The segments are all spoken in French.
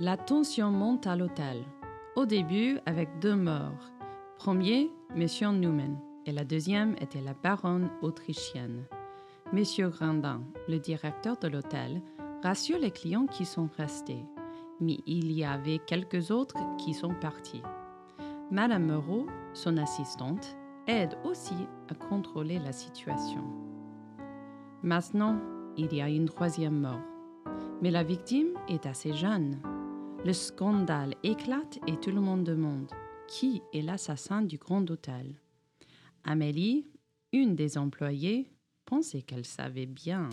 La tension monte à l'hôtel. Au début, avec deux morts. Premier, Monsieur Newman, et la deuxième était la baronne autrichienne. Monsieur Grandin, le directeur de l'hôtel, rassure les clients qui sont restés, mais il y avait quelques autres qui sont partis. Madame Moreau, son assistante, aide aussi à contrôler la situation. Maintenant, il y a une troisième mort. Mais la victime est assez jeune. Le scandale éclate et tout le monde demande qui est l'assassin du grand hôtel? Amélie, une des employées, pensait qu'elle savait bien.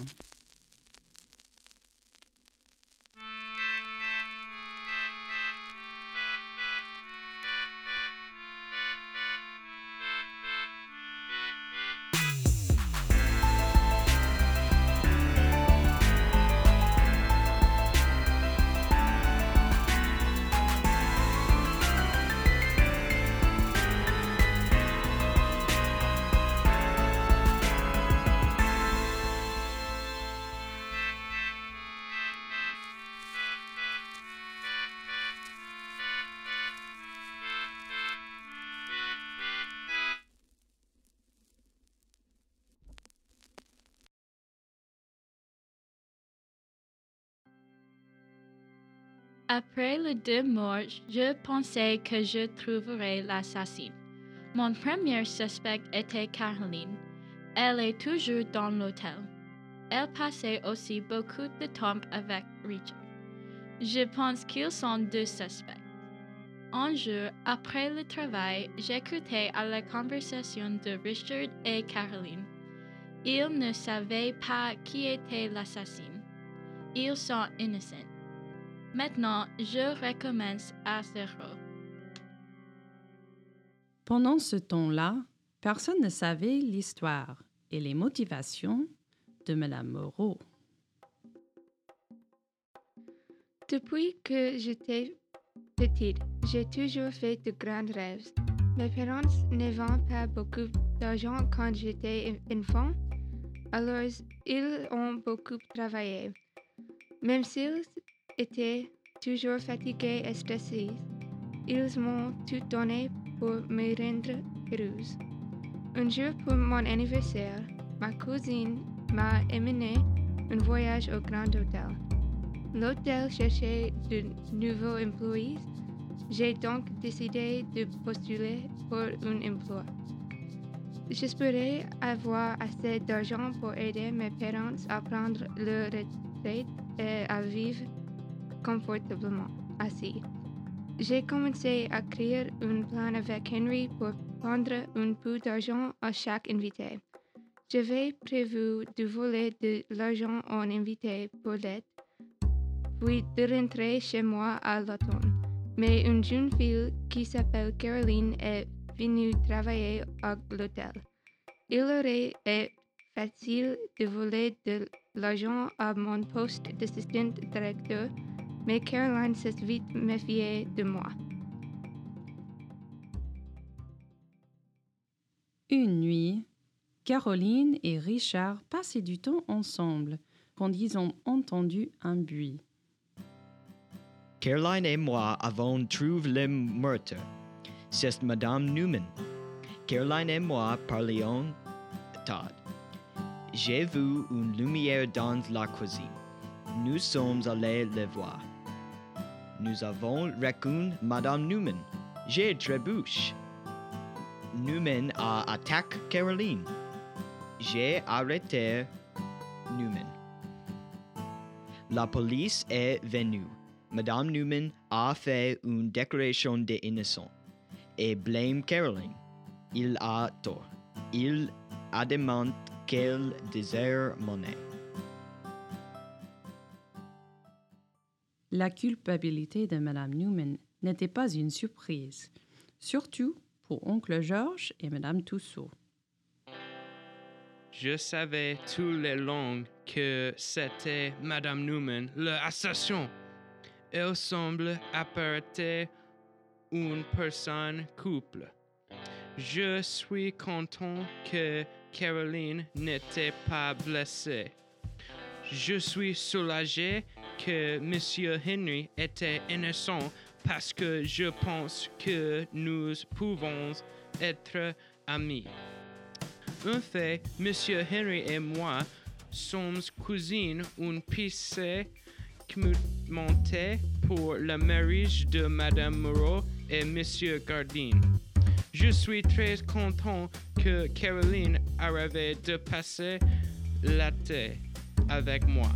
Après les deux morts, je pensais que je trouverais l'assassin. Mon premier suspect était Caroline. Elle est toujours dans l'hôtel. Elle passait aussi beaucoup de temps avec Richard. Je pense qu'ils sont deux suspects. Un jour, après le travail, j'écoutais à la conversation de Richard et Caroline. Ils ne savaient pas qui était l'assassin. Ils sont innocents. Maintenant, je recommence à zéro. Pendant ce temps-là, personne ne savait l'histoire et les motivations de Madame Moreau. Depuis que j'étais petite, j'ai toujours fait de grands rêves. Mes parents n'avaient pas beaucoup d'argent quand j'étais enfant, alors ils ont beaucoup travaillé. Même s'ils étaient toujours fatigués et stressés, ils m'ont tout donné pour me rendre heureuse. Un jour pour mon anniversaire, ma cousine m'a emmené un voyage au Grand Hôtel. L'hôtel cherchait de nouveaux employés. J'ai donc décidé de postuler pour un emploi. J'espérais avoir assez d'argent pour aider mes parents à prendre leur retraite et à vivre confortablement assis. J'ai commencé à créer un plan avec Henry pour prendre un peu d'argent à chaque invité. J'avais prévu de voler de l'argent en invité pour l'aide, puis de rentrer chez moi à l'automne. Mais une jeune fille qui s'appelle Caroline est venue travailler à l'hôtel. Il aurait été facile de voler de l'argent à mon poste d'assistant directeur mais Caroline s'est vite méfiée de moi. Une nuit, Caroline et Richard passaient du temps ensemble quand ils ont entendu un bruit. Caroline et moi avons trouvé le meurtre. C'est Madame Newman. Caroline et moi parlions tard. J'ai vu une lumière dans la cuisine. Nous sommes allés le voir. Nous avons reconnu Madame Newman. J'ai trébuche. Newman a attaqué Caroline. J'ai arrêté Newman. La police est venue. Madame Newman a fait une déclaration d'innocent et blâme Caroline. Il a tort. Il a demandé qu'elle désire monnaie. La culpabilité de Madame Newman n'était pas une surprise, surtout pour oncle Georges et Madame Tussaud. Je savais tous les longs que c'était Madame Newman, l'assassin. Elle semble apparaître une personne couple. Je suis content que Caroline n'était pas blessée. Je suis soulagé que Monsieur Henry était innocent parce que je pense que nous pouvons être amis. En fait, Monsieur Henry et moi sommes cousines une pissée montait pour le mariage de Madame Moreau et Monsieur Gardine. Je suis très content que Caroline arrive de passer l'été avec moi.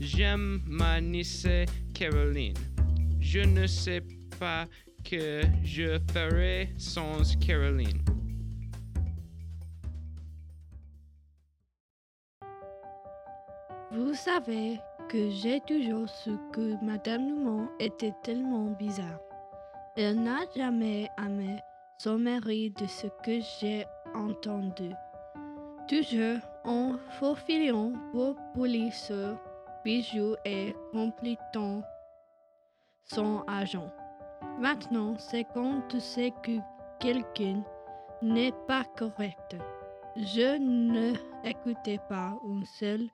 J'aime ma nièce Caroline. Je ne sais pas que je ferai sans Caroline. Vous savez que j'ai toujours su que Madame Newman était tellement bizarre. Elle n'a jamais aimé son mari de ce que j'ai entendu. Toujours en faufilant pour ce bijoux et complétant son agent. Maintenant, c'est quand tu sais que quelqu'un n'est pas correct. Je ne écoutais pas une seule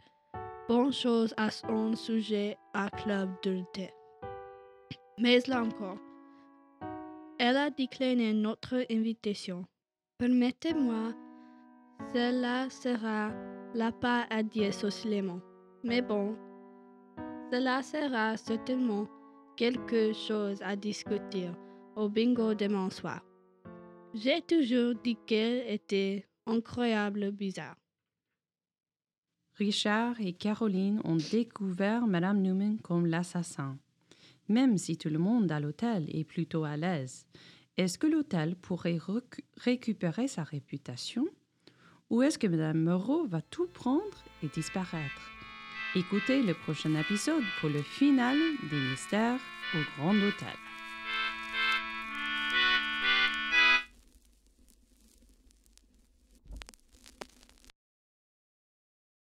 bonne chose à son sujet à Club de. Mais là encore, elle a décliné notre invitation. Permettez-moi, cela sera la part à dire socialement. Mais bon, cela sera certainement quelque chose à discuter au bingo demain soir. J'ai toujours dit qu'elle était incroyable bizarre. Richard et Caroline ont découvert Madame Newman comme l'assassin. Même si tout le monde à l'hôtel est plutôt à l'aise, est-ce que l'hôtel pourrait récupérer sa réputation? Ou est-ce que Madame Moreau va tout prendre et disparaître? Écoutez le prochain épisode pour le final des mystères au Grand Hôtel.